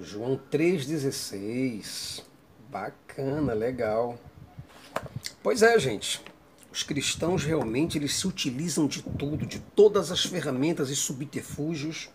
João 3,16. Bacana, legal. Pois é, gente. Os cristãos realmente eles se utilizam de tudo, de todas as ferramentas e subterfúgios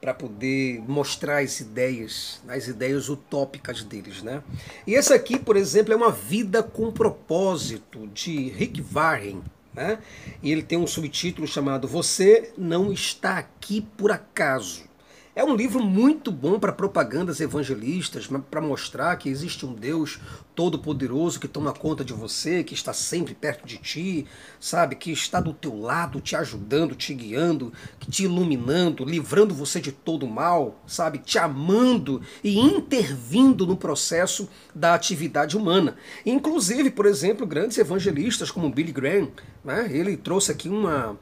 para poder mostrar as ideias, as ideias utópicas deles, né? E esse aqui, por exemplo, é uma vida com propósito de Rick Warren, né? E ele tem um subtítulo chamado Você não está aqui por acaso. É um livro muito bom para propagandas evangelistas, para mostrar que existe um Deus todo-poderoso que toma conta de você, que está sempre perto de ti, sabe? Que está do teu lado, te ajudando, te guiando, te iluminando, livrando você de todo mal, sabe? Te amando e intervindo no processo da atividade humana. Inclusive, por exemplo, grandes evangelistas como Billy Graham, né? ele trouxe aqui uma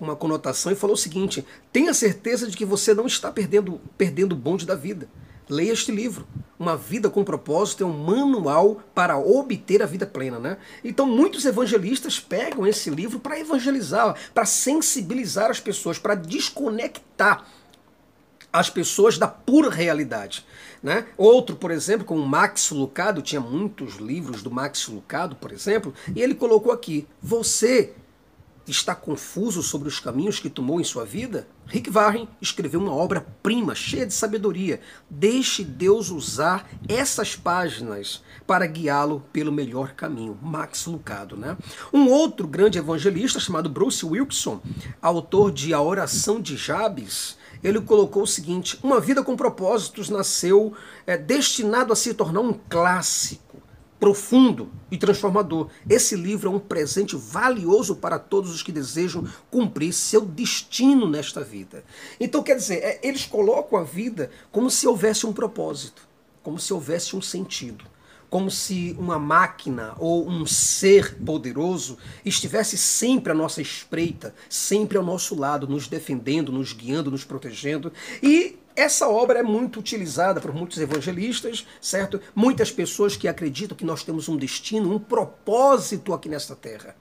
uma conotação e falou o seguinte: tenha certeza de que você não está perdendo, perdendo o bonde da vida. Leia este livro. Uma vida com propósito é um manual para obter a vida plena, né? Então muitos evangelistas pegam esse livro para evangelizar, para sensibilizar as pessoas, para desconectar as pessoas da pura realidade. Né? Outro, por exemplo, como Max Lucado, tinha muitos livros do Max Lucado, por exemplo, e ele colocou aqui: você está confuso sobre os caminhos que tomou em sua vida? Rick Warren escreveu uma obra-prima, cheia de sabedoria. Deixe Deus usar essas páginas para guiá-lo pelo melhor caminho. Max Lucado, né? Um outro grande evangelista chamado Bruce Wilkinson, autor de A Oração de Jabes, ele colocou o seguinte: uma vida com propósitos nasceu é, destinado a se tornar um clássico profundo e transformador. Esse livro é um presente valioso para todos os que desejam cumprir seu destino nesta vida. Então, quer dizer, é, eles colocam a vida como se houvesse um propósito, como se houvesse um sentido. Como se uma máquina ou um ser poderoso estivesse sempre à nossa espreita, sempre ao nosso lado, nos defendendo, nos guiando, nos protegendo. E essa obra é muito utilizada por muitos evangelistas, certo? Muitas pessoas que acreditam que nós temos um destino, um propósito aqui nesta terra.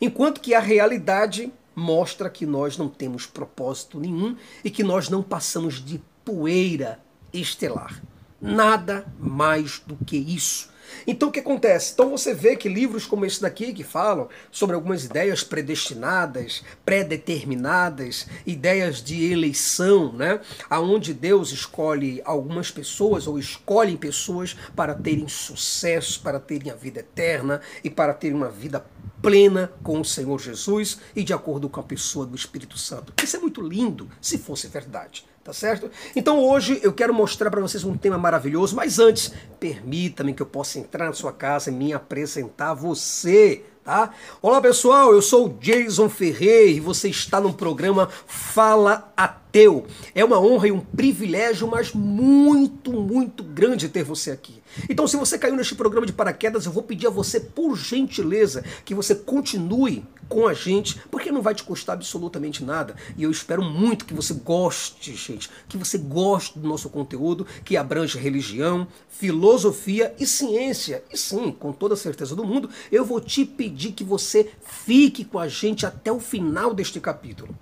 Enquanto que a realidade mostra que nós não temos propósito nenhum e que nós não passamos de poeira estelar. Nada mais do que isso. Então o que acontece? Então você vê que livros como esse daqui, que falam sobre algumas ideias predestinadas, pré-determinadas, ideias de eleição, né? aonde Deus escolhe algumas pessoas ou escolhe pessoas para terem sucesso, para terem a vida eterna e para terem uma vida plena com o Senhor Jesus e de acordo com a pessoa do Espírito Santo. Isso é muito lindo, se fosse verdade. Tá certo? Então hoje eu quero mostrar para vocês um tema maravilhoso, mas antes, permita-me que eu possa entrar na sua casa e me apresentar a você, tá? Olá pessoal, eu sou o Jason Ferreira e você está no programa Fala Ateu. É uma honra e um privilégio, mas muito, muito grande ter você aqui. Então, se você caiu neste programa de paraquedas, eu vou pedir a você, por gentileza, que você continue com a gente, porque não vai te custar absolutamente nada. E eu espero muito que você goste, gente, que você goste do nosso conteúdo, que abrange religião, filosofia e ciência. E sim, com toda a certeza do mundo, eu vou te pedir que você fique com a gente até o final deste capítulo.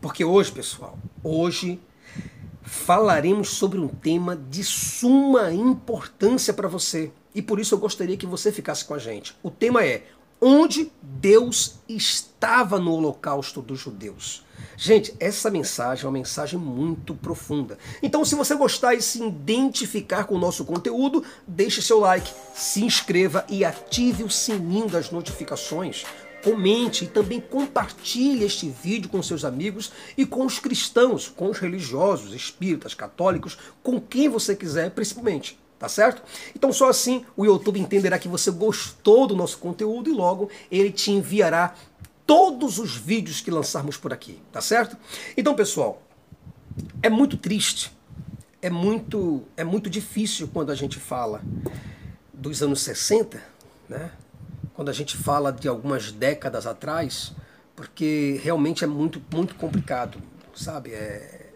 Porque hoje, pessoal, hoje falaremos sobre um tema de suma importância para você. E por isso eu gostaria que você ficasse com a gente. O tema é onde Deus estava no holocausto dos judeus. Gente, essa mensagem é uma mensagem muito profunda. Então, se você gostar e se identificar com o nosso conteúdo, deixe seu like, se inscreva e ative o sininho das notificações. Comente e também compartilhe este vídeo com seus amigos e com os cristãos, com os religiosos, espíritas, católicos, com quem você quiser, principalmente. Tá certo? Então só assim o YouTube entenderá que você gostou do nosso conteúdo e logo ele te enviará todos os vídeos que lançarmos por aqui, tá certo? Então, pessoal, é muito triste, é muito é muito difícil quando a gente fala dos anos 60, né? Quando a gente fala de algumas décadas atrás, porque realmente é muito muito complicado, sabe? É,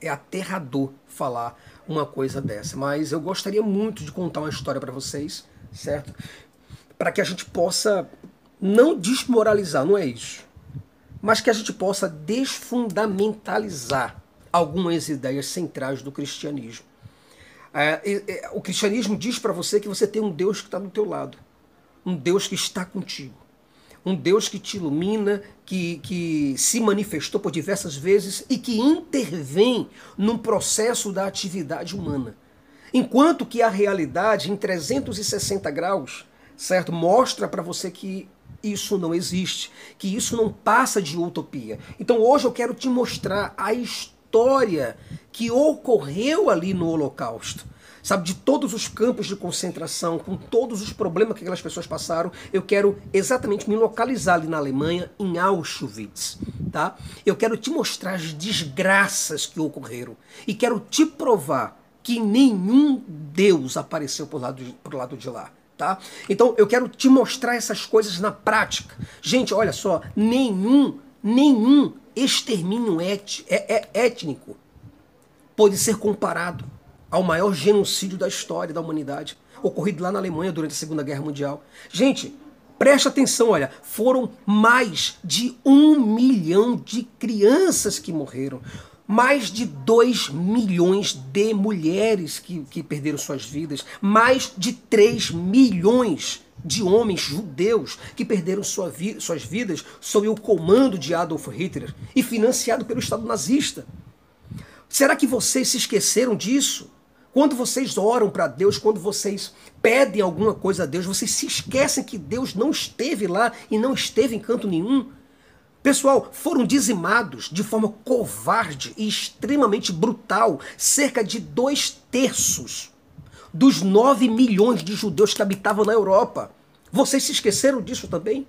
é aterrador falar uma coisa dessa. Mas eu gostaria muito de contar uma história para vocês, certo? Para que a gente possa não desmoralizar, não é isso, mas que a gente possa desfundamentalizar algumas ideias centrais do cristianismo. É, é, o cristianismo diz para você que você tem um Deus que está do teu lado, um Deus que está contigo, um Deus que te ilumina, que, que se manifestou por diversas vezes e que intervém num processo da atividade humana. Enquanto que a realidade em 360 graus, certo, mostra para você que isso não existe, que isso não passa de utopia. Então hoje eu quero te mostrar a história que ocorreu ali no Holocausto. Sabe, de todos os campos de concentração, com todos os problemas que aquelas pessoas passaram, eu quero exatamente me localizar ali na Alemanha, em Auschwitz, tá? Eu quero te mostrar as desgraças que ocorreram e quero te provar que nenhum Deus apareceu por lado de, lado de lá. Tá? Então eu quero te mostrar essas coisas na prática. Gente, olha só, nenhum, nenhum extermínio é, é, étnico pode ser comparado ao maior genocídio da história da humanidade, ocorrido lá na Alemanha durante a Segunda Guerra Mundial. Gente, preste atenção, olha, foram mais de um milhão de crianças que morreram mais de 2 milhões de mulheres que, que perderam suas vidas, mais de 3 milhões de homens judeus que perderam sua vi suas vidas sob o comando de Adolf Hitler e financiado pelo Estado nazista. Será que vocês se esqueceram disso? Quando vocês oram para Deus, quando vocês pedem alguma coisa a Deus, vocês se esquecem que Deus não esteve lá e não esteve em canto nenhum? Pessoal, foram dizimados de forma covarde e extremamente brutal cerca de dois terços dos nove milhões de judeus que habitavam na Europa. Vocês se esqueceram disso também?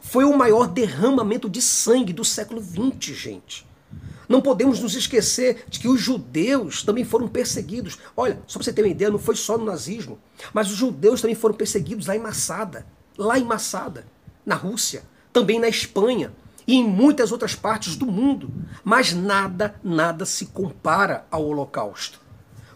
Foi o maior derramamento de sangue do século XX, gente. Não podemos nos esquecer de que os judeus também foram perseguidos. Olha, só para você ter uma ideia, não foi só no nazismo, mas os judeus também foram perseguidos lá em Massada, lá em Massada, na Rússia, também na Espanha, e em muitas outras partes do mundo. Mas nada, nada se compara ao Holocausto.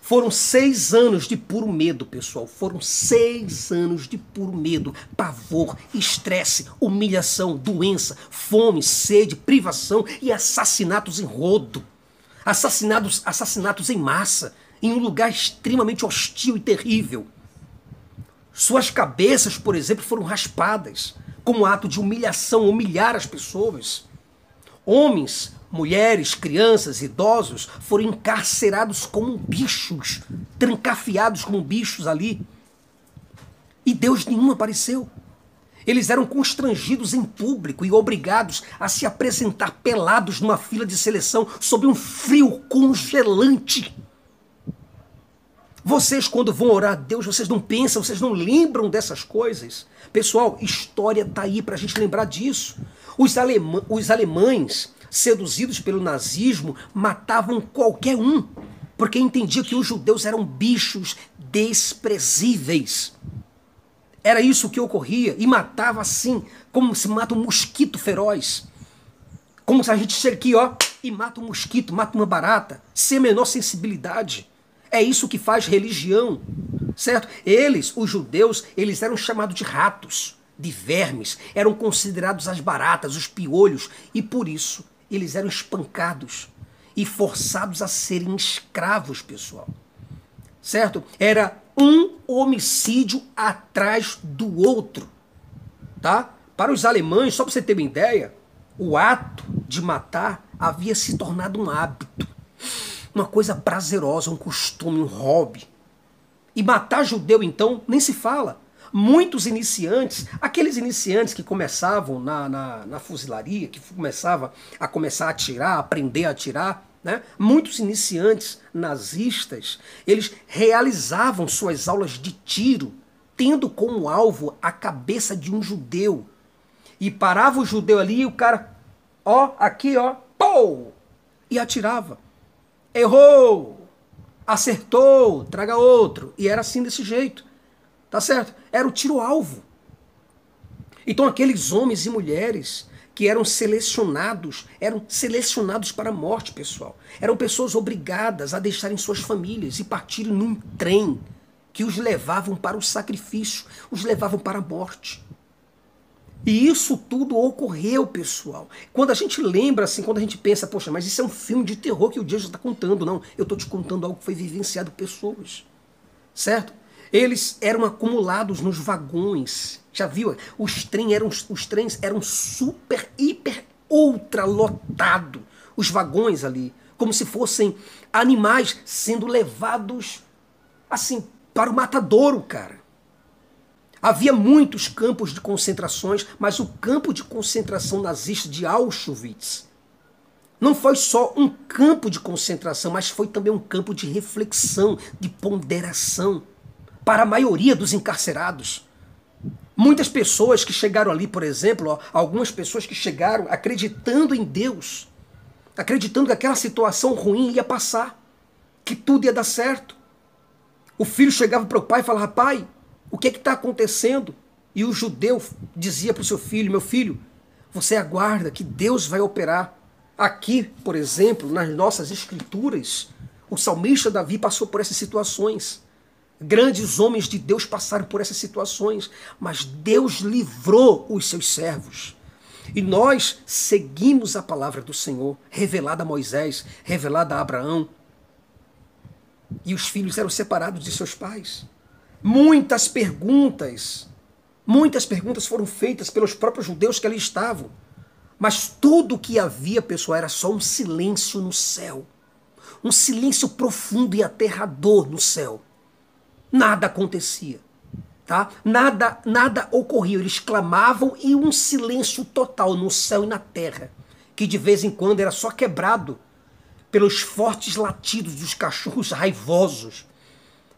Foram seis anos de puro medo, pessoal. Foram seis anos de puro medo, pavor, estresse, humilhação, doença, fome, sede, privação e assassinatos em rodo. Assassinatos, assassinatos em massa, em um lugar extremamente hostil e terrível. Suas cabeças, por exemplo, foram raspadas como ato de humilhação, humilhar as pessoas. Homens, mulheres, crianças, idosos foram encarcerados como bichos, trancafiados como bichos ali. E Deus nenhum apareceu. Eles eram constrangidos em público e obrigados a se apresentar pelados numa fila de seleção sob um frio congelante. Vocês, quando vão orar a Deus, vocês não pensam, vocês não lembram dessas coisas. Pessoal, história está aí para a gente lembrar disso. Os, os alemães, seduzidos pelo nazismo, matavam qualquer um, porque entendiam que os judeus eram bichos desprezíveis. Era isso que ocorria, e matava assim, como se mata um mosquito feroz. Como se a gente chega aqui, ó, e mata um mosquito, mata uma barata, sem a menor sensibilidade. É isso que faz religião, certo? Eles, os judeus, eles eram chamados de ratos, de vermes, eram considerados as baratas, os piolhos, e por isso eles eram espancados e forçados a serem escravos, pessoal. Certo? Era um homicídio atrás do outro, tá? Para os alemães, só para você ter uma ideia, o ato de matar havia se tornado um hábito uma coisa prazerosa, um costume, um hobby. E matar judeu, então, nem se fala. Muitos iniciantes, aqueles iniciantes que começavam na, na, na fuzilaria, que começavam a começar a atirar, aprender a atirar, né? muitos iniciantes nazistas, eles realizavam suas aulas de tiro, tendo como alvo a cabeça de um judeu. E parava o judeu ali e o cara, ó, aqui, ó, pô! E atirava. Errou! Acertou! Traga outro. E era assim desse jeito. Tá certo? Era o tiro-alvo. Então aqueles homens e mulheres que eram selecionados, eram selecionados para a morte, pessoal. Eram pessoas obrigadas a deixarem suas famílias e partirem num trem que os levavam para o sacrifício, os levavam para a morte. E isso tudo ocorreu, pessoal. Quando a gente lembra, assim, quando a gente pensa, poxa, mas isso é um filme de terror que o Dias está contando. Não, eu estou te contando algo que foi vivenciado por pessoas. certo? Eles eram acumulados nos vagões. Já viu? Os trens eram, os trens eram super, hiper, ultra lotados. Os vagões ali, como se fossem animais sendo levados assim para o matadouro, cara. Havia muitos campos de concentrações, mas o campo de concentração nazista de Auschwitz não foi só um campo de concentração, mas foi também um campo de reflexão, de ponderação para a maioria dos encarcerados. Muitas pessoas que chegaram ali, por exemplo, algumas pessoas que chegaram acreditando em Deus, acreditando que aquela situação ruim ia passar, que tudo ia dar certo. O filho chegava para o pai e falava: Pai, o que é está acontecendo? E o judeu dizia para o seu filho: Meu filho, você aguarda que Deus vai operar. Aqui, por exemplo, nas nossas escrituras, o salmista Davi passou por essas situações. Grandes homens de Deus passaram por essas situações, mas Deus livrou os seus servos. E nós seguimos a palavra do Senhor, revelada a Moisés, revelada a Abraão. E os filhos eram separados de seus pais. Muitas perguntas, muitas perguntas foram feitas pelos próprios judeus que ali estavam. Mas tudo o que havia, pessoal, era só um silêncio no céu. Um silêncio profundo e aterrador no céu. Nada acontecia. Tá? Nada, nada ocorria. Eles clamavam e um silêncio total no céu e na terra, que de vez em quando era só quebrado pelos fortes latidos dos cachorros raivosos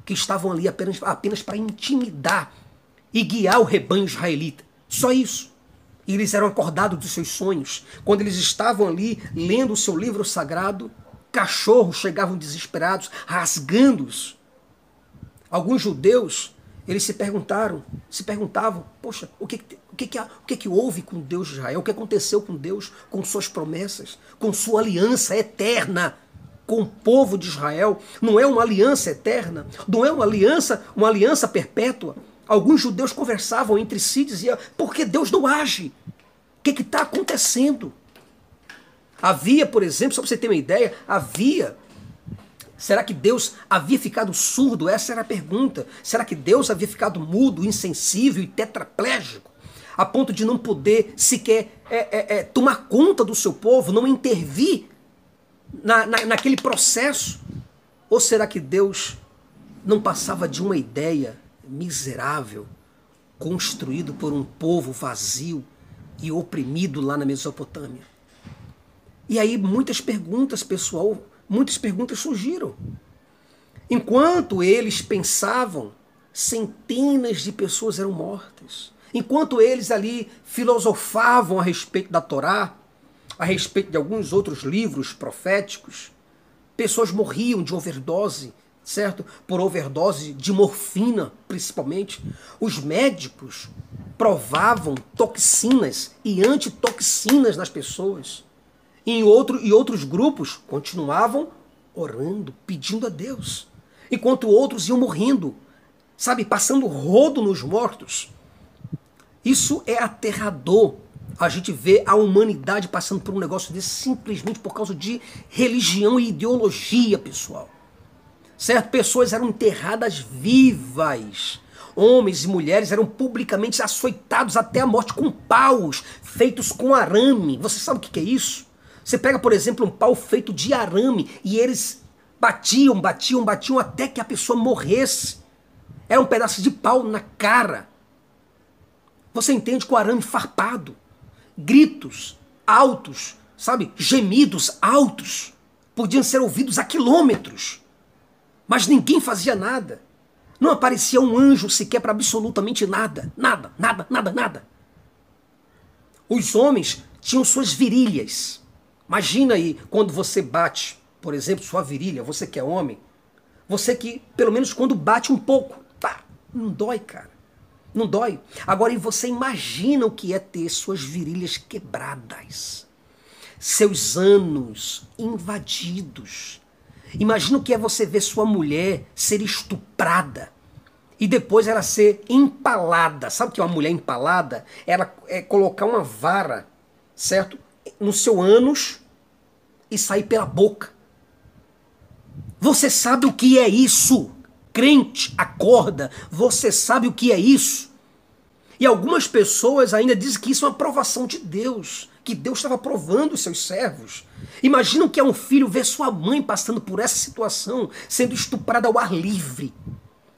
que estavam ali apenas, apenas para intimidar e guiar o rebanho israelita. Só isso. E eles eram acordados dos seus sonhos. Quando eles estavam ali lendo o seu livro sagrado, cachorros chegavam desesperados, rasgando-os. Alguns judeus, eles se perguntaram, se perguntavam, poxa, o que, o que, que, o que, que houve com Deus de Israel? O que aconteceu com Deus, com suas promessas, com sua aliança eterna? com o povo de Israel, não é uma aliança eterna, não é uma aliança, uma aliança perpétua. Alguns judeus conversavam entre si diziam: por que Deus não age? O que está acontecendo? Havia, por exemplo, só para você ter uma ideia, havia. Será que Deus havia ficado surdo? Essa era a pergunta. Será que Deus havia ficado mudo, insensível e tetraplégico? A ponto de não poder sequer é, é, é, tomar conta do seu povo, não intervir na, na, naquele processo? Ou será que Deus não passava de uma ideia miserável, construído por um povo vazio e oprimido lá na Mesopotâmia? E aí muitas perguntas, pessoal, muitas perguntas surgiram. Enquanto eles pensavam, centenas de pessoas eram mortas. Enquanto eles ali filosofavam a respeito da Torá, a respeito de alguns outros livros proféticos. Pessoas morriam de overdose, certo? Por overdose de morfina, principalmente. Os médicos provavam toxinas e antitoxinas nas pessoas. E outro, e outros grupos continuavam orando, pedindo a Deus. Enquanto outros iam morrendo, sabe, passando rodo nos mortos. Isso é aterrador a gente vê a humanidade passando por um negócio desse simplesmente por causa de religião e ideologia, pessoal. Certo? Pessoas eram enterradas vivas. Homens e mulheres eram publicamente açoitados até a morte com paus feitos com arame. Você sabe o que é isso? Você pega, por exemplo, um pau feito de arame e eles batiam, batiam, batiam até que a pessoa morresse. Era um pedaço de pau na cara. Você entende com arame farpado gritos altos, sabe? Gemidos altos. Podiam ser ouvidos a quilômetros. Mas ninguém fazia nada. Não aparecia um anjo sequer para absolutamente nada. Nada, nada, nada, nada. Os homens tinham suas virilhas. Imagina aí quando você bate, por exemplo, sua virilha, você que é homem, você que, pelo menos quando bate um pouco, tá, não dói, cara. Não dói? Agora, e você imagina o que é ter suas virilhas quebradas, seus anos invadidos. Imagina o que é você ver sua mulher ser estuprada e depois ela ser empalada. Sabe o que é uma mulher empalada? Ela é colocar uma vara, certo? No seu ânus e sair pela boca. Você sabe o que é isso? crente acorda, você sabe o que é isso? E algumas pessoas ainda dizem que isso é uma provação de Deus, que Deus estava provando os seus servos. Imagina que é um filho ver sua mãe passando por essa situação, sendo estuprada ao ar livre.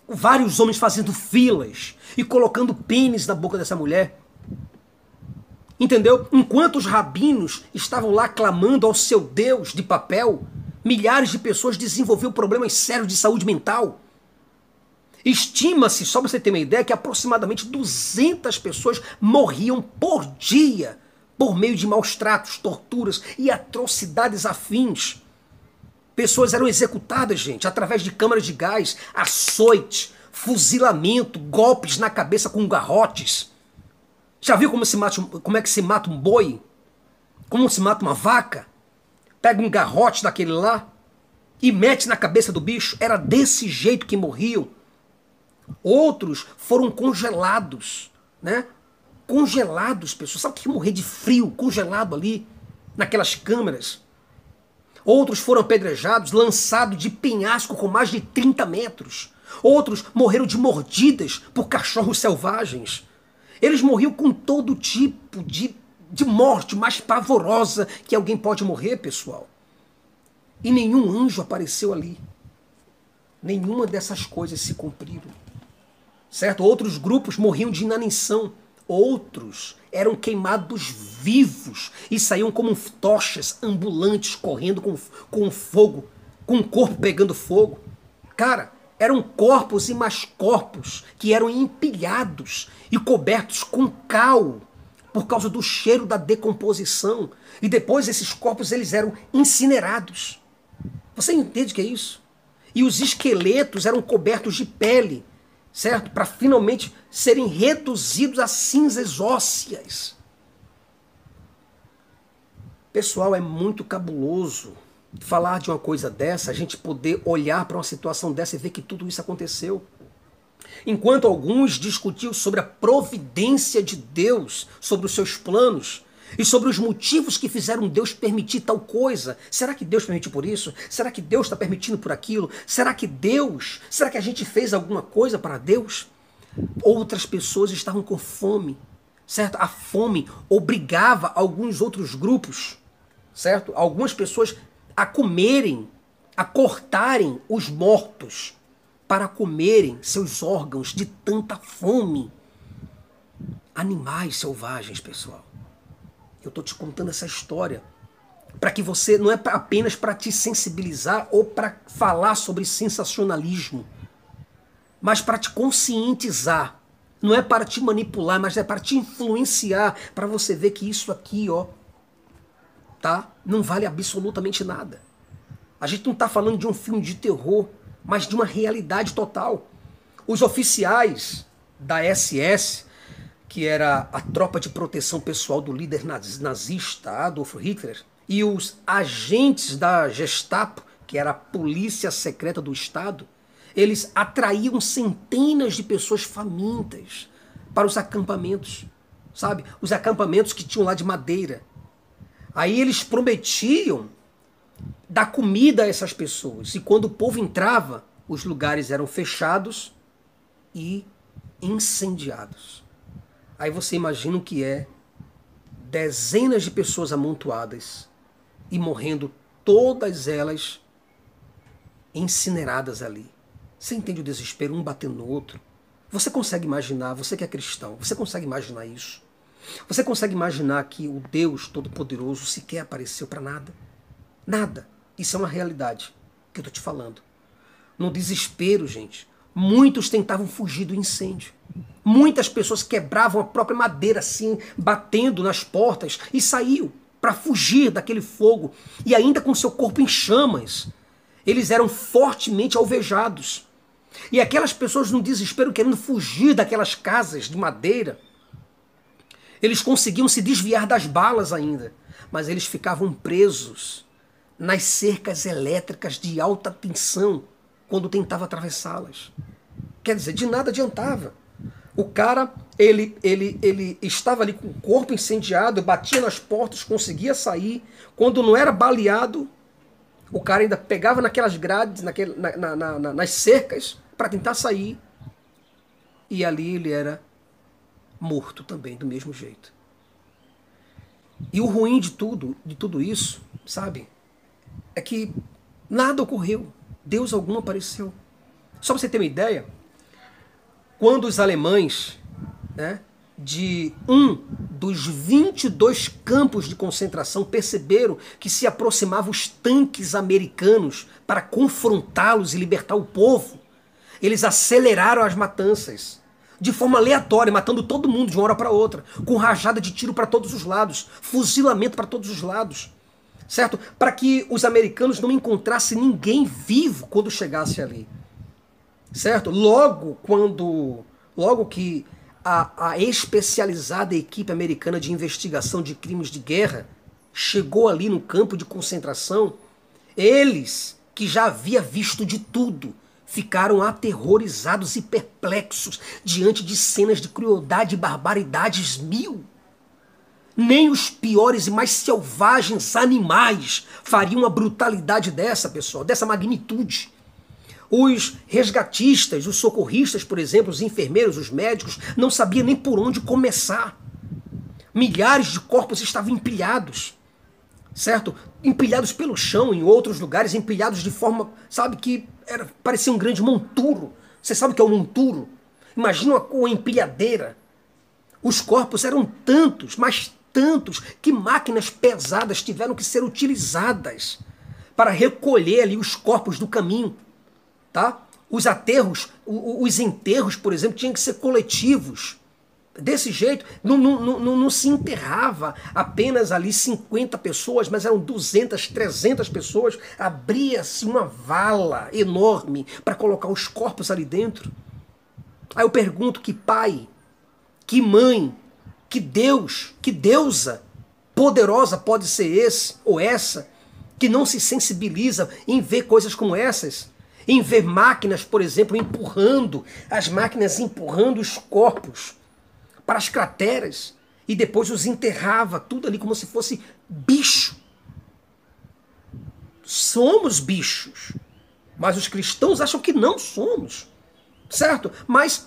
Vários homens fazendo filas e colocando pênis na boca dessa mulher. Entendeu? Enquanto os rabinos estavam lá clamando ao seu Deus de papel, milhares de pessoas desenvolveram problemas sérios de saúde mental. Estima-se, só para você ter uma ideia, que aproximadamente 200 pessoas morriam por dia por meio de maus tratos, torturas e atrocidades afins. Pessoas eram executadas, gente, através de câmaras de gás, açoite, fuzilamento, golpes na cabeça com garrotes. Já viu como, se mata, como é que se mata um boi? Como se mata uma vaca? Pega um garrote daquele lá e mete na cabeça do bicho. Era desse jeito que morriam. Outros foram congelados, né? Congelados, pessoas. Sabe o que é morrer de frio, congelado ali, naquelas câmeras? Outros foram apedrejados, lançados de penhasco com mais de 30 metros. Outros morreram de mordidas por cachorros selvagens. Eles morriam com todo tipo de, de morte mais pavorosa que alguém pode morrer, pessoal. E nenhum anjo apareceu ali. Nenhuma dessas coisas se cumpriram certo? Outros grupos morriam de inanição, outros eram queimados vivos e saíam como tochas ambulantes correndo com, com fogo, com o corpo pegando fogo. Cara, eram corpos e mais corpos que eram empilhados e cobertos com cal por causa do cheiro da decomposição. E depois esses corpos eles eram incinerados. Você entende o que é isso? E os esqueletos eram cobertos de pele certo? Para finalmente serem reduzidos a cinzas ósseas. Pessoal, é muito cabuloso falar de uma coisa dessa, a gente poder olhar para uma situação dessa e ver que tudo isso aconteceu. Enquanto alguns discutiam sobre a providência de Deus sobre os seus planos, e sobre os motivos que fizeram Deus permitir tal coisa. Será que Deus permitiu por isso? Será que Deus está permitindo por aquilo? Será que Deus? Será que a gente fez alguma coisa para Deus? Outras pessoas estavam com fome, certo? A fome obrigava alguns outros grupos, certo? Algumas pessoas a comerem, a cortarem os mortos para comerem seus órgãos de tanta fome. Animais selvagens, pessoal. Eu estou te contando essa história para que você não é apenas para te sensibilizar ou para falar sobre sensacionalismo, mas para te conscientizar. Não é para te manipular, mas é para te influenciar, para você ver que isso aqui, ó, tá? Não vale absolutamente nada. A gente não está falando de um filme de terror, mas de uma realidade total. Os oficiais da SS que era a tropa de proteção pessoal do líder nazista Adolf Hitler, e os agentes da Gestapo, que era a polícia secreta do Estado, eles atraíam centenas de pessoas famintas para os acampamentos, sabe? Os acampamentos que tinham lá de madeira. Aí eles prometiam dar comida a essas pessoas. E quando o povo entrava, os lugares eram fechados e incendiados. Aí você imagina o que é dezenas de pessoas amontoadas e morrendo todas elas incineradas ali. Você entende o desespero, um batendo no outro? Você consegue imaginar, você que é cristão, você consegue imaginar isso? Você consegue imaginar que o Deus Todo-Poderoso sequer apareceu para nada? Nada. Isso é uma realidade que eu estou te falando. No desespero, gente, muitos tentavam fugir do incêndio. Muitas pessoas quebravam a própria madeira assim, batendo nas portas e saíam para fugir daquele fogo e ainda com seu corpo em chamas. Eles eram fortemente alvejados. E aquelas pessoas no desespero querendo fugir daquelas casas de madeira, eles conseguiam se desviar das balas ainda, mas eles ficavam presos nas cercas elétricas de alta tensão quando tentava atravessá-las. Quer dizer, de nada adiantava. O cara, ele, ele, ele estava ali com o corpo incendiado, batia nas portas, conseguia sair. Quando não era baleado, o cara ainda pegava naquelas grades, naquele, na, na, na, nas cercas, para tentar sair. E ali ele era morto também, do mesmo jeito. E o ruim de tudo, de tudo isso, sabe, é que nada ocorreu. Deus algum apareceu. Só para você ter uma ideia, quando os alemães, né, de um dos 22 campos de concentração perceberam que se aproximavam os tanques americanos para confrontá-los e libertar o povo, eles aceleraram as matanças de forma aleatória, matando todo mundo de uma hora para outra, com rajada de tiro para todos os lados, fuzilamento para todos os lados, certo? Para que os americanos não encontrassem ninguém vivo quando chegasse ali, certo? Logo quando, logo que a, a especializada equipe americana de investigação de crimes de guerra chegou ali no campo de concentração, eles que já havia visto de tudo, ficaram aterrorizados e perplexos diante de cenas de crueldade e barbaridades mil. Nem os piores e mais selvagens animais fariam uma brutalidade dessa, pessoal, dessa magnitude. Os resgatistas, os socorristas, por exemplo, os enfermeiros, os médicos, não sabiam nem por onde começar. Milhares de corpos estavam empilhados certo? Empilhados pelo chão, em outros lugares, empilhados de forma, sabe, que era, parecia um grande monturo. Você sabe o que é um monturo? Imagina uma, uma empilhadeira. Os corpos eram tantos, mas tantos, que máquinas pesadas tiveram que ser utilizadas para recolher ali os corpos do caminho, tá? Os aterros, os enterros, por exemplo, tinham que ser coletivos. Desse jeito, não, não, não, não, se enterrava apenas ali 50 pessoas, mas eram 200, 300 pessoas. Abria-se uma vala enorme para colocar os corpos ali dentro. Aí eu pergunto: que pai, que mãe, que Deus, que deusa poderosa pode ser esse ou essa que não se sensibiliza em ver coisas como essas? Em ver máquinas, por exemplo, empurrando, as máquinas empurrando os corpos para as crateras e depois os enterrava, tudo ali como se fosse bicho. Somos bichos, mas os cristãos acham que não somos, certo? Mas,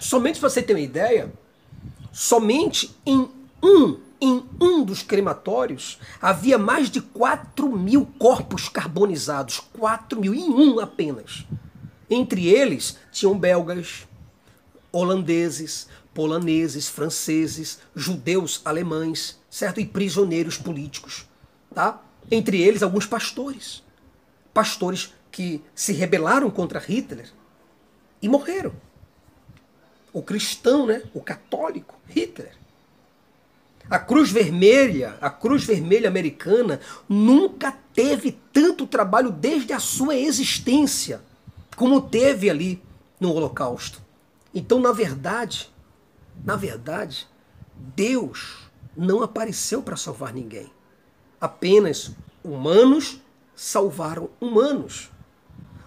somente para você ter uma ideia, somente em um, em um dos crematórios havia mais de 4 mil corpos carbonizados, 4 mil, em um apenas. Entre eles tinham belgas, holandeses, poloneses, franceses, judeus, alemães, certo? E prisioneiros políticos, tá? Entre eles alguns pastores. Pastores que se rebelaram contra Hitler e morreram. O cristão, né? O católico, Hitler. A Cruz Vermelha, a Cruz Vermelha americana, nunca teve tanto trabalho desde a sua existência como teve ali no Holocausto. Então, na verdade, na verdade, Deus não apareceu para salvar ninguém. Apenas humanos salvaram humanos.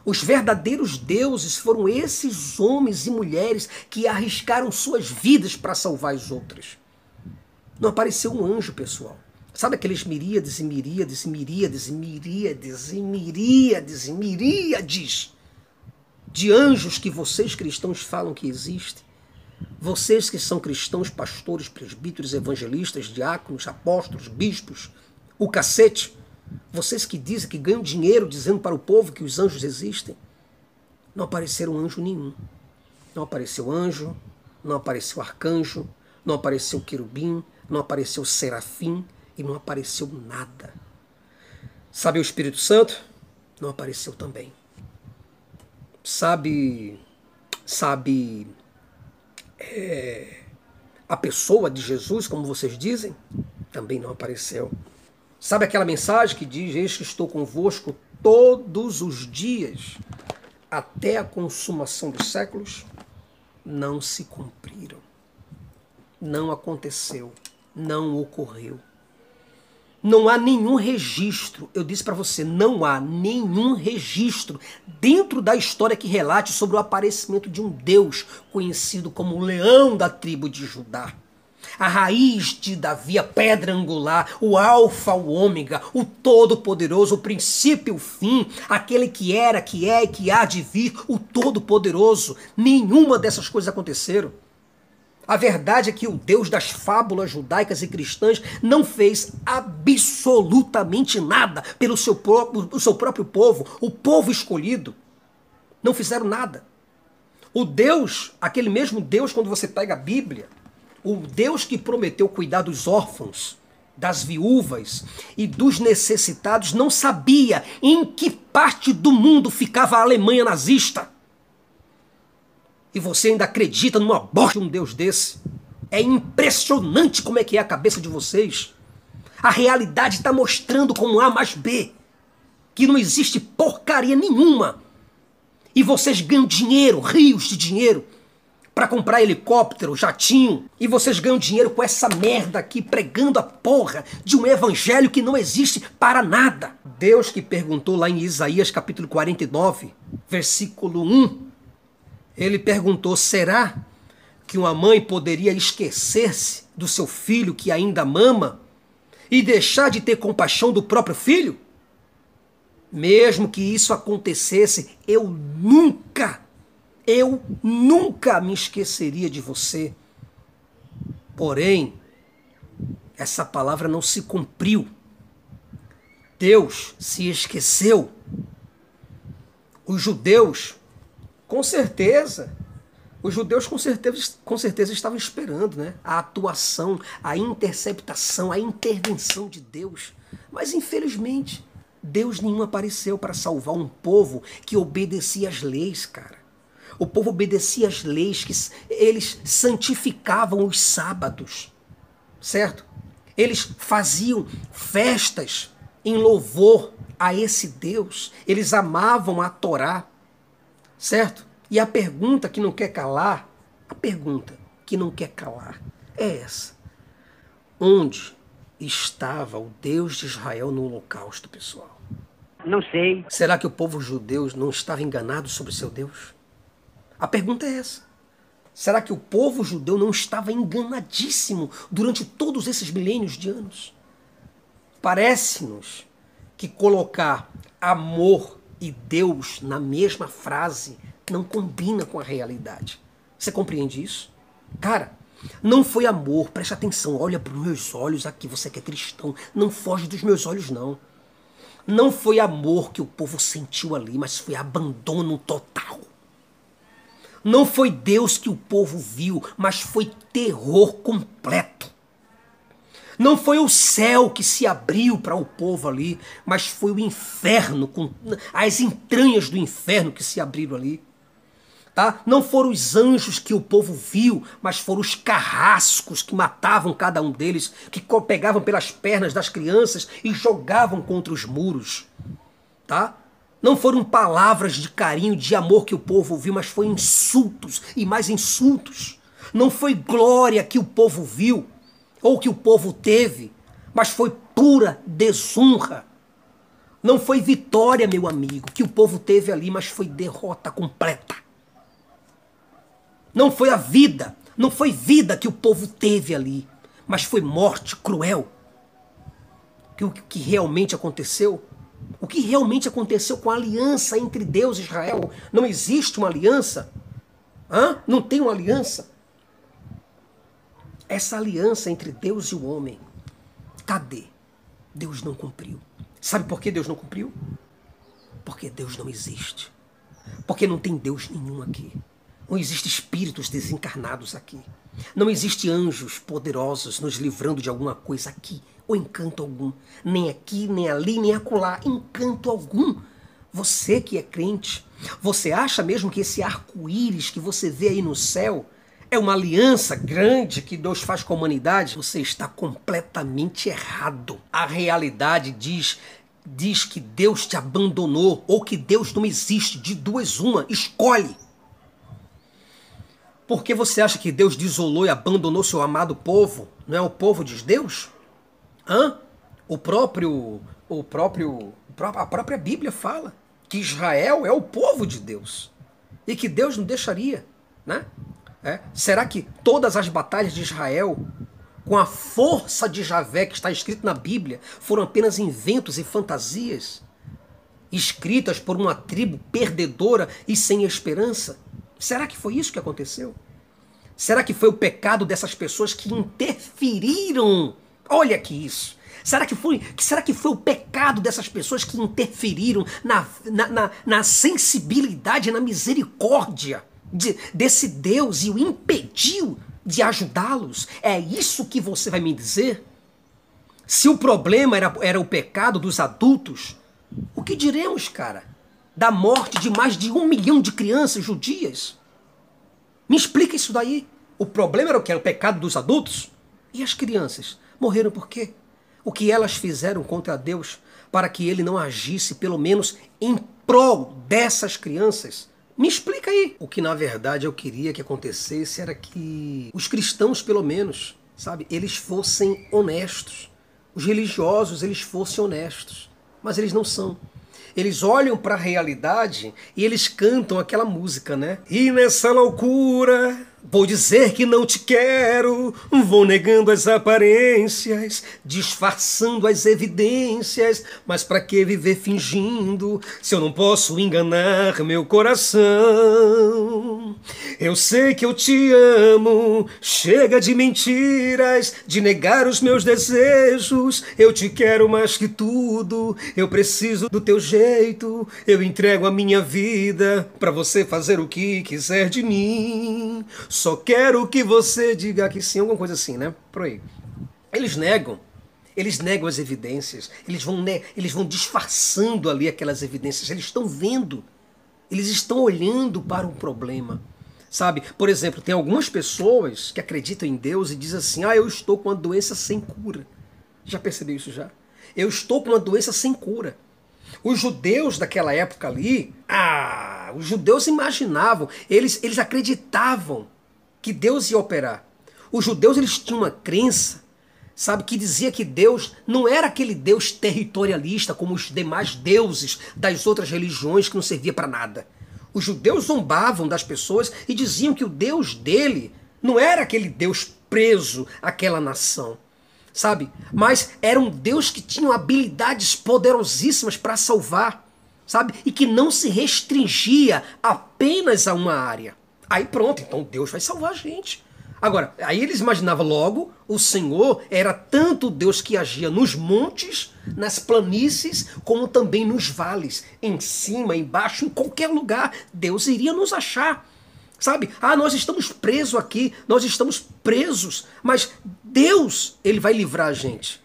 Os verdadeiros deuses foram esses homens e mulheres que arriscaram suas vidas para salvar as outras. Não apareceu um anjo, pessoal. Sabe aqueles miríades e miríades e miríades e miríades e miríades e miríades de anjos que vocês cristãos falam que existem? Vocês que são cristãos, pastores, presbíteros, evangelistas, diáconos, apóstolos, bispos, o cacete, vocês que dizem que ganham dinheiro dizendo para o povo que os anjos existem, não apareceram anjo nenhum. Não apareceu anjo, não apareceu arcanjo, não apareceu querubim, não apareceu serafim e não apareceu nada. Sabe o Espírito Santo? Não apareceu também. Sabe, sabe é, a pessoa de Jesus, como vocês dizem, também não apareceu. Sabe aquela mensagem que diz: Eis que estou convosco todos os dias, até a consumação dos séculos? Não se cumpriram. Não aconteceu. Não ocorreu. Não há nenhum registro, eu disse para você, não há nenhum registro dentro da história que relate sobre o aparecimento de um Deus conhecido como o leão da tribo de Judá. a raiz de Davi, a pedra angular, o alfa, o ômega, o todo-poderoso, o princípio, o fim, aquele que era, que é e que há de vir, o todo-poderoso. Nenhuma dessas coisas aconteceram. A verdade é que o Deus das fábulas judaicas e cristãs não fez absolutamente nada pelo seu próprio, o seu próprio povo, o povo escolhido. Não fizeram nada. O Deus, aquele mesmo Deus, quando você pega a Bíblia, o Deus que prometeu cuidar dos órfãos, das viúvas e dos necessitados, não sabia em que parte do mundo ficava a Alemanha nazista. E você ainda acredita numa bosta de um Deus desse? É impressionante como é que é a cabeça de vocês. A realidade está mostrando como A mais B. Que não existe porcaria nenhuma. E vocês ganham dinheiro, rios de dinheiro, para comprar helicóptero, jatinho. E vocês ganham dinheiro com essa merda aqui, pregando a porra de um evangelho que não existe para nada. Deus que perguntou lá em Isaías capítulo 49, versículo 1, ele perguntou: será que uma mãe poderia esquecer-se do seu filho que ainda mama e deixar de ter compaixão do próprio filho? Mesmo que isso acontecesse, eu nunca, eu nunca me esqueceria de você. Porém, essa palavra não se cumpriu. Deus se esqueceu. Os judeus com certeza. Os judeus com certeza, com certeza estavam esperando né? a atuação, a interceptação, a intervenção de Deus. Mas infelizmente, Deus nenhum apareceu para salvar um povo que obedecia às leis, cara. O povo obedecia às leis, que eles santificavam os sábados, certo? Eles faziam festas em louvor a esse Deus. Eles amavam a Torá. Certo? E a pergunta que não quer calar, a pergunta que não quer calar é essa: onde estava o Deus de Israel no Holocausto, pessoal? Não sei. Será que o povo judeu não estava enganado sobre seu Deus? A pergunta é essa. Será que o povo judeu não estava enganadíssimo durante todos esses milênios de anos? Parece-nos que colocar amor e Deus na mesma frase não combina com a realidade. Você compreende isso? Cara, não foi amor, preste atenção, olha para os meus olhos aqui, você que é cristão, não foge dos meus olhos, não. Não foi amor que o povo sentiu ali, mas foi abandono total. Não foi Deus que o povo viu, mas foi terror completo. Não foi o céu que se abriu para o povo ali, mas foi o inferno, com as entranhas do inferno que se abriram ali. Tá? Não foram os anjos que o povo viu, mas foram os carrascos que matavam cada um deles, que pegavam pelas pernas das crianças e jogavam contra os muros. Tá? Não foram palavras de carinho, de amor que o povo ouviu, mas foi insultos e mais insultos. Não foi glória que o povo viu, ou que o povo teve, mas foi pura desonra. Não foi vitória, meu amigo, que o povo teve ali, mas foi derrota completa. Não foi a vida, não foi vida que o povo teve ali, mas foi morte cruel. Que o que realmente aconteceu? O que realmente aconteceu com a aliança entre Deus e Israel? Não existe uma aliança? Hã? Não tem uma aliança? Essa aliança entre Deus e o homem, cadê? Deus não cumpriu. Sabe por que Deus não cumpriu? Porque Deus não existe. Porque não tem Deus nenhum aqui. Não existe espíritos desencarnados aqui. Não existe anjos poderosos nos livrando de alguma coisa aqui, ou encanto algum. Nem aqui, nem ali, nem acolá. Encanto algum. Você que é crente, você acha mesmo que esse arco-íris que você vê aí no céu é uma aliança grande que Deus faz com a humanidade, você está completamente errado. A realidade diz diz que Deus te abandonou ou que Deus não existe. De duas uma, escolhe. Por que você acha que Deus desolou e abandonou seu amado povo? Não é o povo de Deus? Hã? O próprio o próprio a própria Bíblia fala que Israel é o povo de Deus e que Deus não deixaria, né? É? Será que todas as batalhas de Israel com a força de Javé que está escrito na Bíblia foram apenas inventos e fantasias escritas por uma tribo perdedora e sem esperança? Será que foi isso que aconteceu? Será que foi o pecado dessas pessoas que interferiram? Olha que isso. Será que foi, será que foi o pecado dessas pessoas que interferiram na, na, na, na sensibilidade, na misericórdia de, desse Deus e o impediu de ajudá-los? É isso que você vai me dizer? Se o problema era, era o pecado dos adultos, o que diremos, cara? Da morte de mais de um milhão de crianças judias? Me explica isso daí. O problema era o que? Era o pecado dos adultos? E as crianças? Morreram por quê? O que elas fizeram contra Deus para que ele não agisse, pelo menos, em prol dessas crianças? Me explica aí. O que na verdade eu queria que acontecesse era que os cristãos, pelo menos, sabe, eles fossem honestos. Os religiosos, eles fossem honestos. Mas eles não são. Eles olham para a realidade e eles cantam aquela música, né? E nessa loucura Vou dizer que não te quero, vou negando as aparências, disfarçando as evidências, mas para que viver fingindo se eu não posso enganar meu coração? Eu sei que eu te amo, chega de mentiras, de negar os meus desejos. Eu te quero mais que tudo, eu preciso do teu jeito, eu entrego a minha vida para você fazer o que quiser de mim. Só quero que você diga que sim, alguma coisa assim, né? Por aí. Eles negam. Eles negam as evidências. Eles vão, ne eles vão disfarçando ali aquelas evidências. Eles estão vendo. Eles estão olhando para um problema. Sabe? Por exemplo, tem algumas pessoas que acreditam em Deus e dizem assim: ah, eu estou com uma doença sem cura. Já percebeu isso já? Eu estou com uma doença sem cura. Os judeus daquela época ali, ah, os judeus imaginavam, eles, eles acreditavam que Deus ia operar. Os judeus eles tinham uma crença, sabe, que dizia que Deus não era aquele Deus territorialista como os demais deuses das outras religiões que não servia para nada. Os judeus zombavam das pessoas e diziam que o Deus dele não era aquele Deus preso àquela nação, sabe? Mas era um Deus que tinha habilidades poderosíssimas para salvar, sabe? E que não se restringia apenas a uma área. Aí pronto, então Deus vai salvar a gente. Agora, aí eles imaginavam logo, o Senhor era tanto Deus que agia nos montes, nas planícies, como também nos vales, em cima, embaixo, em qualquer lugar, Deus iria nos achar. Sabe? Ah, nós estamos presos aqui, nós estamos presos, mas Deus, ele vai livrar a gente.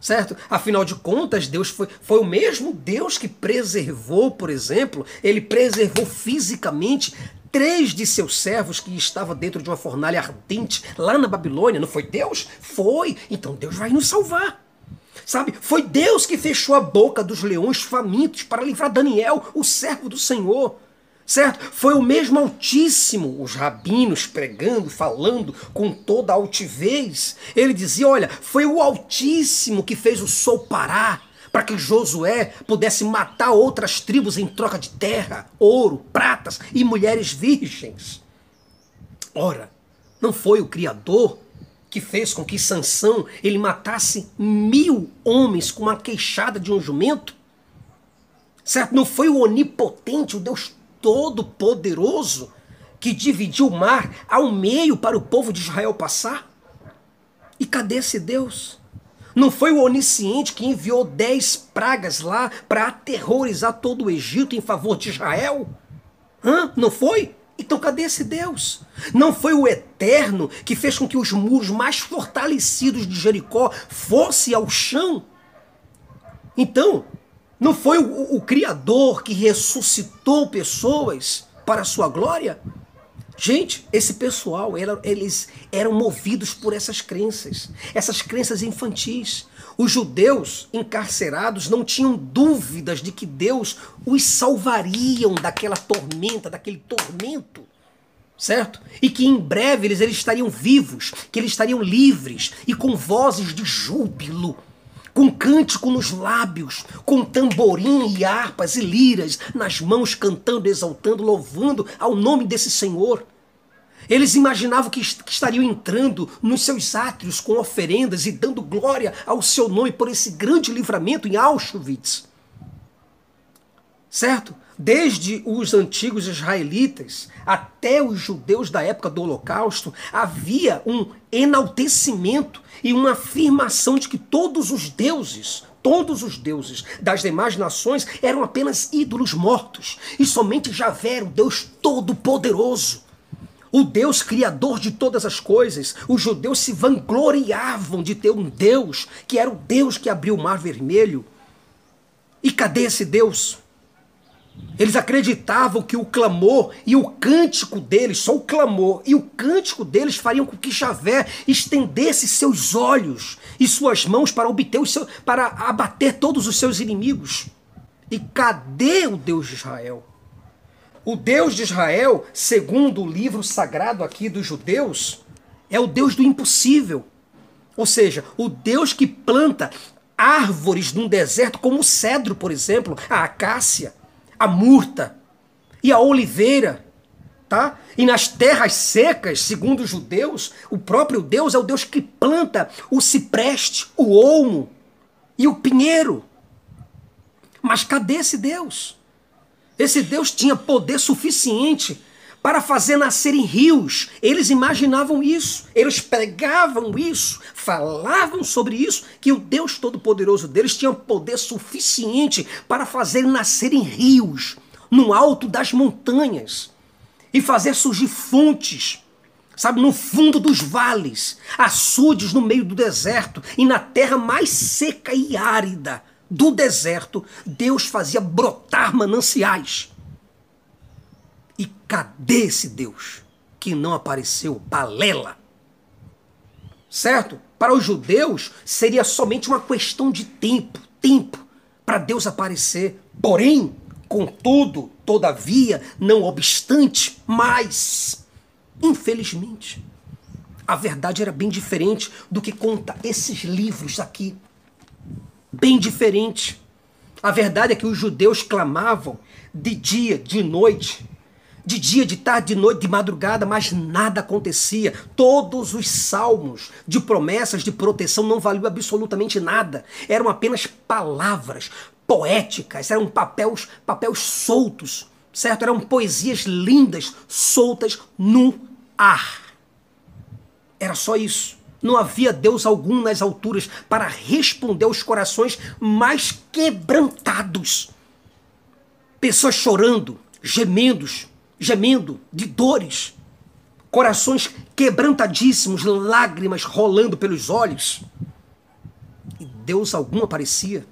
Certo? Afinal de contas, Deus foi, foi o mesmo Deus que preservou, por exemplo, ele preservou fisicamente três de seus servos que estavam dentro de uma fornalha ardente lá na Babilônia. Não foi Deus? Foi. Então Deus vai nos salvar. Sabe? Foi Deus que fechou a boca dos leões famintos para livrar Daniel, o servo do Senhor. Certo? Foi o mesmo Altíssimo, os rabinos pregando, falando com toda a altivez. Ele dizia: Olha, foi o Altíssimo que fez o sol parar para que Josué pudesse matar outras tribos em troca de terra, ouro, pratas e mulheres virgens. Ora, não foi o Criador que fez com que Sansão ele matasse mil homens com uma queixada de um jumento? Certo? Não foi o onipotente, o Deus todo-poderoso, que dividiu o mar ao meio para o povo de Israel passar? E cadê esse Deus? Não foi o onisciente que enviou dez pragas lá para aterrorizar todo o Egito em favor de Israel? Hã? Não foi? Então cadê esse Deus? Não foi o Eterno que fez com que os muros mais fortalecidos de Jericó fossem ao chão? Então, não foi o, o Criador que ressuscitou pessoas para a sua glória? Gente, esse pessoal, eles eram movidos por essas crenças, essas crenças infantis. Os judeus encarcerados não tinham dúvidas de que Deus os salvariam daquela tormenta, daquele tormento, certo? E que em breve eles, eles estariam vivos, que eles estariam livres e com vozes de júbilo com cântico nos lábios, com tamborim e harpas e liras nas mãos, cantando, exaltando, louvando ao nome desse Senhor. Eles imaginavam que, que estariam entrando nos seus átrios com oferendas e dando glória ao seu nome por esse grande livramento em Auschwitz. Certo? Desde os antigos israelitas até os judeus da época do Holocausto, havia um enaltecimento e uma afirmação de que todos os deuses, todos os deuses das demais nações eram apenas ídolos mortos e somente Javé era o Deus todo-poderoso. O Deus criador de todas as coisas. Os judeus se vangloriavam de ter um Deus que era o Deus que abriu o mar vermelho. E cadê esse Deus? Eles acreditavam que o clamor e o cântico deles, só o clamor e o cântico deles fariam com que Javé estendesse seus olhos e suas mãos para obter o seu, para abater todos os seus inimigos. E cadê o Deus de Israel? O Deus de Israel, segundo o livro sagrado aqui dos judeus, é o Deus do impossível. Ou seja, o Deus que planta árvores num deserto, como o cedro, por exemplo, a acácia a murta e a oliveira, tá? E nas terras secas, segundo os judeus, o próprio Deus é o Deus que planta o cipreste, o olmo e o pinheiro. Mas cadê esse Deus? Esse Deus tinha poder suficiente para fazer nascerem rios. Eles imaginavam isso, eles pregavam isso, falavam sobre isso, que o Deus Todo-Poderoso deles tinha poder suficiente para fazer nascerem rios no alto das montanhas e fazer surgir fontes. Sabe, no fundo dos vales, açudes no meio do deserto e na terra mais seca e árida do deserto, Deus fazia brotar mananciais. E cadê esse Deus que não apareceu? Balela. Certo? Para os judeus seria somente uma questão de tempo, tempo para Deus aparecer. Porém, contudo, todavia, não obstante, mas infelizmente, a verdade era bem diferente do que conta esses livros aqui. Bem diferente. A verdade é que os judeus clamavam de dia, de noite, de dia, de tarde, de noite, de madrugada, mas nada acontecia. Todos os salmos de promessas de proteção não valiam absolutamente nada. Eram apenas palavras poéticas, eram papéis, papéis soltos, certo? Eram poesias lindas, soltas no ar. Era só isso. Não havia Deus algum nas alturas para responder aos corações mais quebrantados. Pessoas chorando, gemendos, gemendo de dores, corações quebrantadíssimos, lágrimas rolando pelos olhos. E Deus algum aparecia.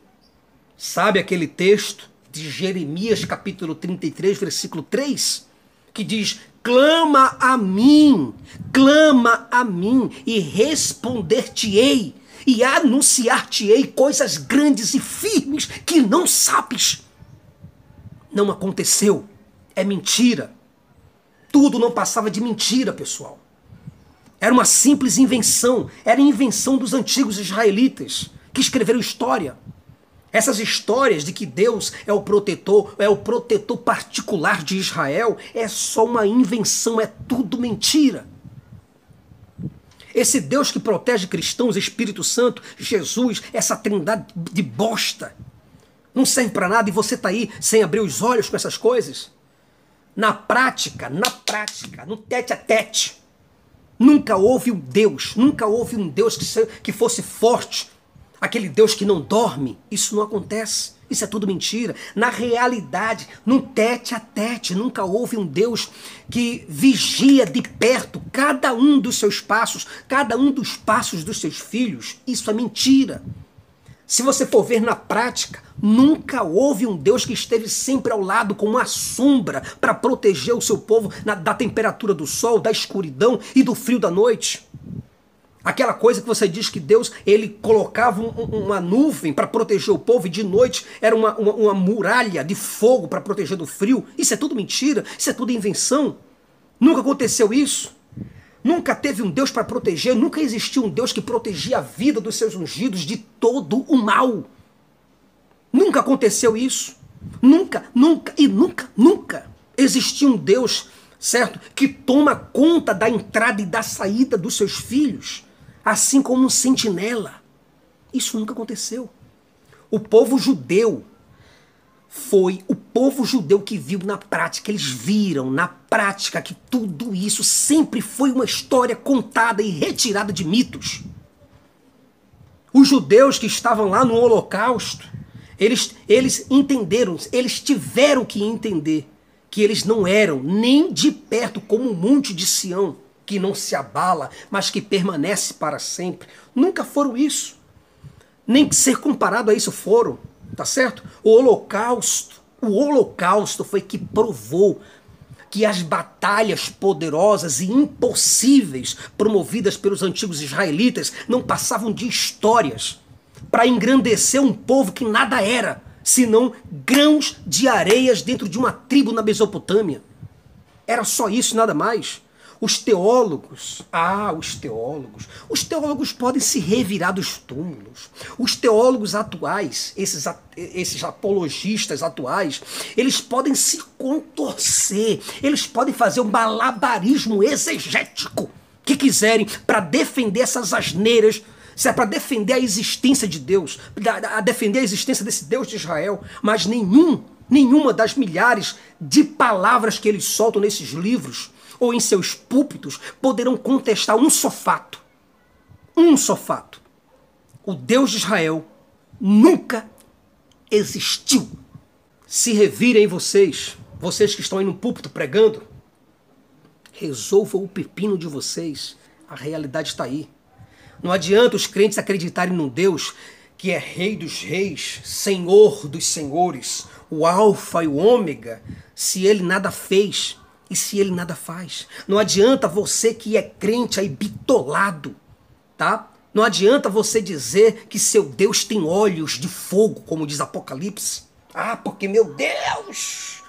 Sabe aquele texto de Jeremias, capítulo 33, versículo 3, que diz: Clama a mim, clama a mim, e responder-te-ei, e anunciar-te-ei coisas grandes e firmes que não sabes. Não aconteceu, é mentira. Tudo não passava de mentira, pessoal. Era uma simples invenção, era invenção dos antigos israelitas que escreveram história. Essas histórias de que Deus é o protetor, é o protetor particular de Israel, é só uma invenção, é tudo mentira. Esse Deus que protege cristãos, Espírito Santo, Jesus, essa trindade de bosta, não serve para nada e você está aí sem abrir os olhos com essas coisas? Na prática, na prática, no tete a tete, nunca houve um Deus, nunca houve um Deus que, que fosse forte, aquele Deus que não dorme. Isso não acontece. Isso é tudo mentira. Na realidade, no tete a tete, nunca houve um Deus que vigia de perto cada um dos seus passos, cada um dos passos dos seus filhos. Isso é mentira. Se você for ver na prática, nunca houve um Deus que esteve sempre ao lado com uma sombra para proteger o seu povo na, da temperatura do sol, da escuridão e do frio da noite. Aquela coisa que você diz que Deus ele colocava um, uma nuvem para proteger o povo e de noite era uma, uma, uma muralha de fogo para proteger do frio. Isso é tudo mentira, isso é tudo invenção. Nunca aconteceu isso. Nunca teve um Deus para proteger, nunca existiu um Deus que protegia a vida dos seus ungidos de todo o mal. Nunca aconteceu isso. Nunca, nunca e nunca, nunca existiu um Deus certo? Que toma conta da entrada e da saída dos seus filhos, assim como um sentinela. Isso nunca aconteceu. O povo judeu foi o povo judeu que viu na prática, eles viram na prática que tudo isso sempre foi uma história contada e retirada de mitos. Os judeus que estavam lá no Holocausto, eles, eles entenderam, eles tiveram que entender que eles não eram nem de perto como o monte de Sião, que não se abala, mas que permanece para sempre. Nunca foram isso. Nem ser comparado a isso foram tá certo? O holocausto, o holocausto foi que provou que as batalhas poderosas e impossíveis promovidas pelos antigos israelitas não passavam de histórias para engrandecer um povo que nada era, senão grãos de areias dentro de uma tribo na Mesopotâmia. Era só isso, nada mais. Os teólogos, ah, os teólogos, os teólogos podem se revirar dos túmulos. Os teólogos atuais, esses, esses apologistas atuais, eles podem se contorcer, eles podem fazer um malabarismo exegético que quiserem para defender essas asneiras se é para defender a existência de Deus, a defender a existência desse Deus de Israel, mas nenhum, nenhuma das milhares de palavras que eles soltam nesses livros ou em seus púlpitos poderão contestar um só fato. Um só fato. O Deus de Israel nunca existiu. Se revirem vocês, vocês que estão aí no púlpito pregando, resolvam o pepino de vocês. A realidade está aí. Não adianta os crentes acreditarem num Deus que é Rei dos Reis, Senhor dos Senhores, o Alfa e o Ômega, se ele nada fez e se ele nada faz? Não adianta você que é crente aí bitolado, tá? Não adianta você dizer que seu Deus tem olhos de fogo, como diz Apocalipse. Ah, porque meu Deus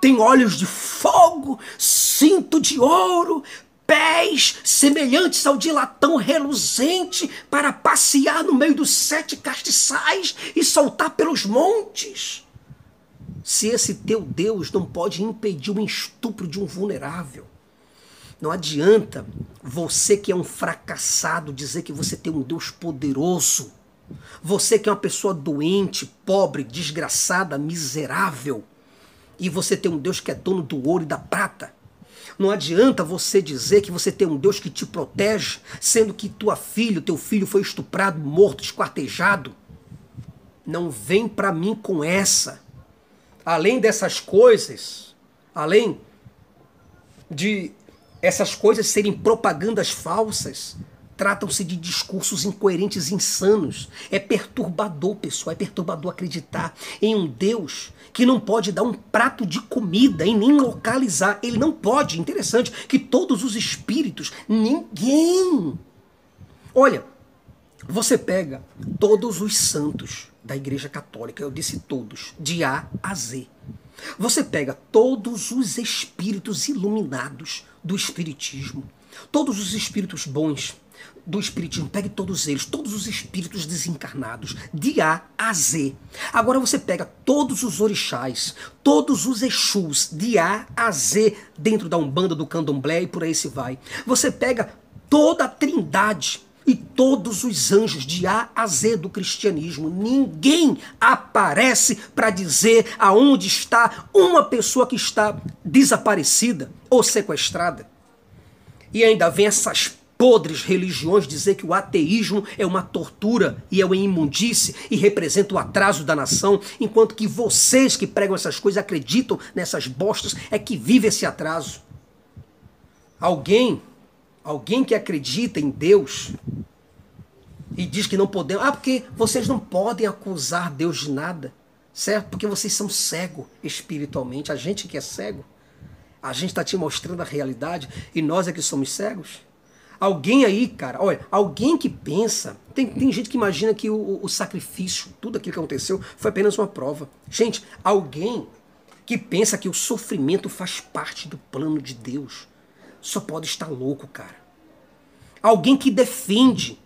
tem olhos de fogo, cinto de ouro, pés semelhantes ao de latão reluzente para passear no meio dos sete castiçais e soltar pelos montes se esse teu Deus não pode impedir o estupro de um vulnerável. Não adianta você que é um fracassado dizer que você tem um Deus poderoso. Você que é uma pessoa doente, pobre, desgraçada, miserável. E você tem um Deus que é dono do ouro e da prata. Não adianta você dizer que você tem um Deus que te protege, sendo que tua filha, teu filho foi estuprado, morto, esquartejado. Não vem para mim com essa além dessas coisas, além de essas coisas serem propagandas falsas, tratam-se de discursos incoerentes insanos. É perturbador, pessoal, é perturbador acreditar em um Deus que não pode dar um prato de comida e nem localizar. Ele não pode. Interessante que todos os espíritos, ninguém. Olha, você pega todos os santos da Igreja Católica, eu disse todos, de A a Z. Você pega todos os espíritos iluminados do Espiritismo, todos os espíritos bons do Espiritismo, pegue todos eles, todos os espíritos desencarnados, de A a Z. Agora você pega todos os orixás, todos os Exus, de A a Z, dentro da Umbanda, do Candomblé e por aí se vai. Você pega toda a trindade e todos os anjos de A a Z do cristianismo. Ninguém aparece para dizer aonde está uma pessoa que está desaparecida ou sequestrada. E ainda vem essas podres religiões dizer que o ateísmo é uma tortura e é uma imundície e representa o atraso da nação, enquanto que vocês que pregam essas coisas acreditam nessas bostas é que vive esse atraso. Alguém Alguém que acredita em Deus e diz que não podemos. Ah, porque vocês não podem acusar Deus de nada, certo? Porque vocês são cegos espiritualmente. A gente que é cego, a gente está te mostrando a realidade e nós é que somos cegos. Alguém aí, cara, olha, alguém que pensa. Tem, tem gente que imagina que o, o sacrifício, tudo aquilo que aconteceu, foi apenas uma prova. Gente, alguém que pensa que o sofrimento faz parte do plano de Deus só pode estar louco, cara. Alguém que defende,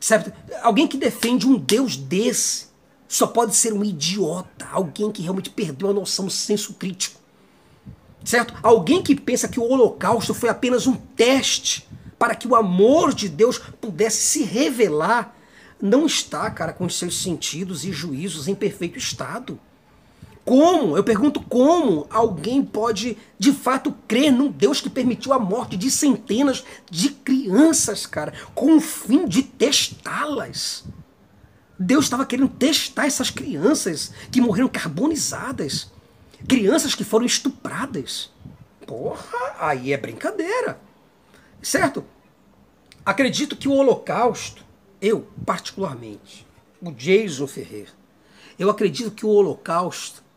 sabe? Alguém que defende um Deus desse só pode ser um idiota, alguém que realmente perdeu a noção, o senso crítico. Certo? Alguém que pensa que o holocausto foi apenas um teste para que o amor de Deus pudesse se revelar, não está, cara, com os seus sentidos e juízos em perfeito estado. Como? Eu pergunto como alguém pode de fato crer num Deus que permitiu a morte de centenas de crianças, cara, com o fim de testá-las. Deus estava querendo testar essas crianças que morreram carbonizadas. Crianças que foram estupradas. Porra, aí é brincadeira. Certo? Acredito que o Holocausto, eu particularmente, o Jason Ferreira, eu acredito que o Holocausto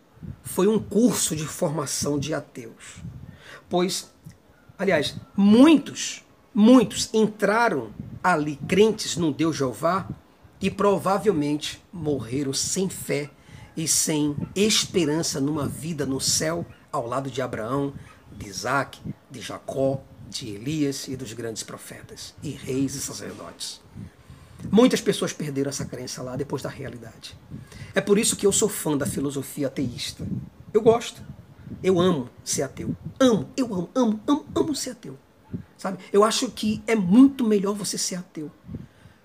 foi um curso de formação de ateus. Pois, aliás, muitos, muitos entraram ali crentes no Deus Jeová e provavelmente morreram sem fé e sem esperança numa vida no céu ao lado de Abraão, de Isaac, de Jacó, de Elias e dos grandes profetas, e reis e sacerdotes. Muitas pessoas perderam essa crença lá depois da realidade. É por isso que eu sou fã da filosofia ateísta. Eu gosto. Eu amo ser ateu. Amo, eu amo, amo, amo, amo ser ateu. Sabe? Eu acho que é muito melhor você ser ateu.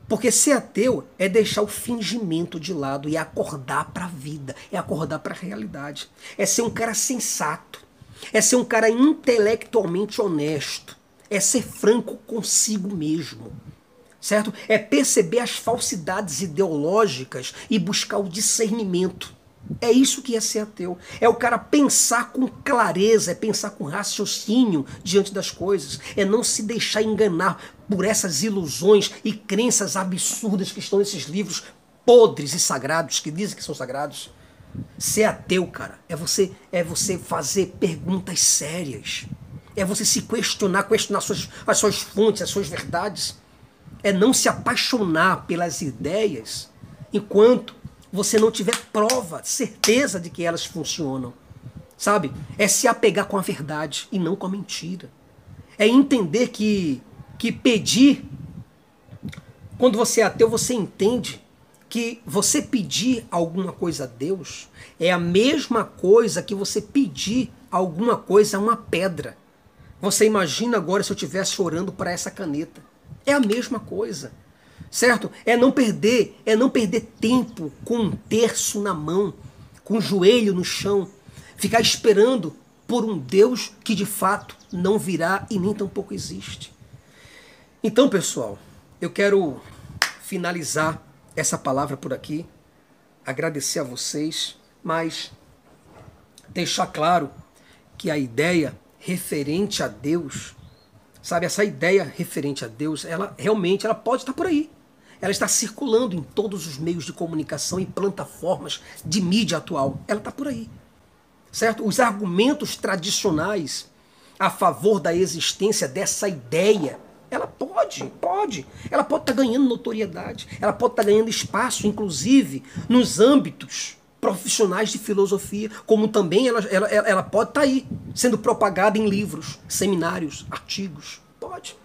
Porque ser ateu é deixar o fingimento de lado e acordar para a vida, é acordar para a realidade. É ser um cara sensato, é ser um cara intelectualmente honesto, é ser franco consigo mesmo. Certo? É perceber as falsidades ideológicas e buscar o discernimento. É isso que é ser ateu. É o cara pensar com clareza, é pensar com raciocínio diante das coisas. É não se deixar enganar por essas ilusões e crenças absurdas que estão nesses livros podres e sagrados, que dizem que são sagrados. Ser ateu, cara, é você, é você fazer perguntas sérias. É você se questionar, questionar as suas, as suas fontes, as suas verdades. É não se apaixonar pelas ideias enquanto você não tiver prova, certeza de que elas funcionam. Sabe? É se apegar com a verdade e não com a mentira. É entender que, que pedir, quando você é ateu, você entende que você pedir alguma coisa a Deus é a mesma coisa que você pedir alguma coisa a uma pedra. Você imagina agora se eu estivesse orando para essa caneta. É a mesma coisa certo? É não perder, é não perder tempo com um terço na mão, com o joelho no chão, ficar esperando por um Deus que de fato não virá e nem tampouco existe. Então, pessoal, eu quero finalizar essa palavra por aqui, agradecer a vocês, mas deixar claro que a ideia referente a Deus, sabe, essa ideia referente a Deus, ela realmente ela pode estar por aí. Ela está circulando em todos os meios de comunicação e plataformas de mídia atual. Ela está por aí. Certo? Os argumentos tradicionais a favor da existência dessa ideia, ela pode, pode. Ela pode estar ganhando notoriedade, ela pode estar ganhando espaço, inclusive, nos âmbitos profissionais de filosofia, como também ela, ela, ela pode estar tá aí, sendo propagada em livros, seminários, artigos. Pode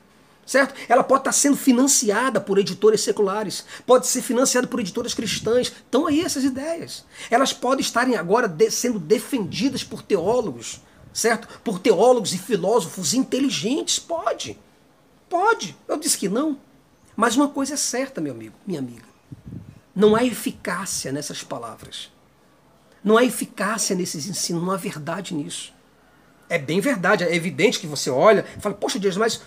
certo? Ela pode estar sendo financiada por editores seculares, pode ser financiada por editoras cristãs. Estão aí essas ideias. Elas podem estarem agora de, sendo defendidas por teólogos, certo? Por teólogos e filósofos inteligentes. Pode. Pode. Eu disse que não. Mas uma coisa é certa, meu amigo, minha amiga. Não há eficácia nessas palavras. Não há eficácia nesses ensinos, não há verdade nisso. É bem verdade, é evidente que você olha e fala, poxa Deus, mas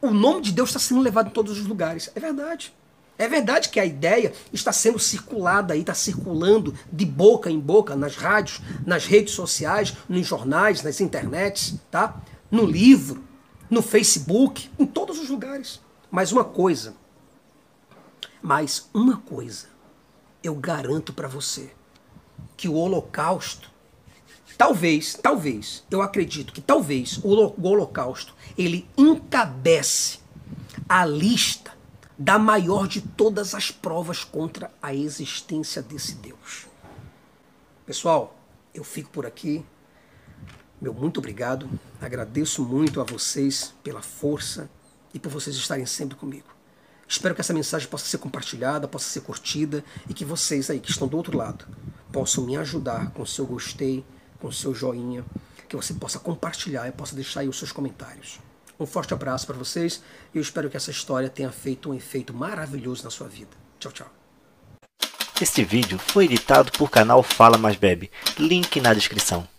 o nome de Deus está sendo levado em todos os lugares. É verdade. É verdade que a ideia está sendo circulada aí, está circulando de boca em boca nas rádios, nas redes sociais, nos jornais, nas internets, tá? No livro, no Facebook, em todos os lugares. Mas uma coisa, mas uma coisa, eu garanto para você que o Holocausto Talvez, talvez, eu acredito que talvez o, Holocausto ele encabece a lista da maior de todas as provas contra a existência desse Deus. Pessoal, eu fico por aqui. Meu muito obrigado. Agradeço muito a vocês pela força e por vocês estarem sempre comigo. Espero que essa mensagem possa ser compartilhada, possa ser curtida e que vocês aí que estão do outro lado possam me ajudar com seu gostei, com seu joinha. que você possa compartilhar e possa deixar aí os seus comentários. Um forte abraço para vocês e eu espero que essa história tenha feito um efeito maravilhoso na sua vida. Tchau, tchau. Este vídeo foi editado por canal Fala Mais Bebe. Link na descrição.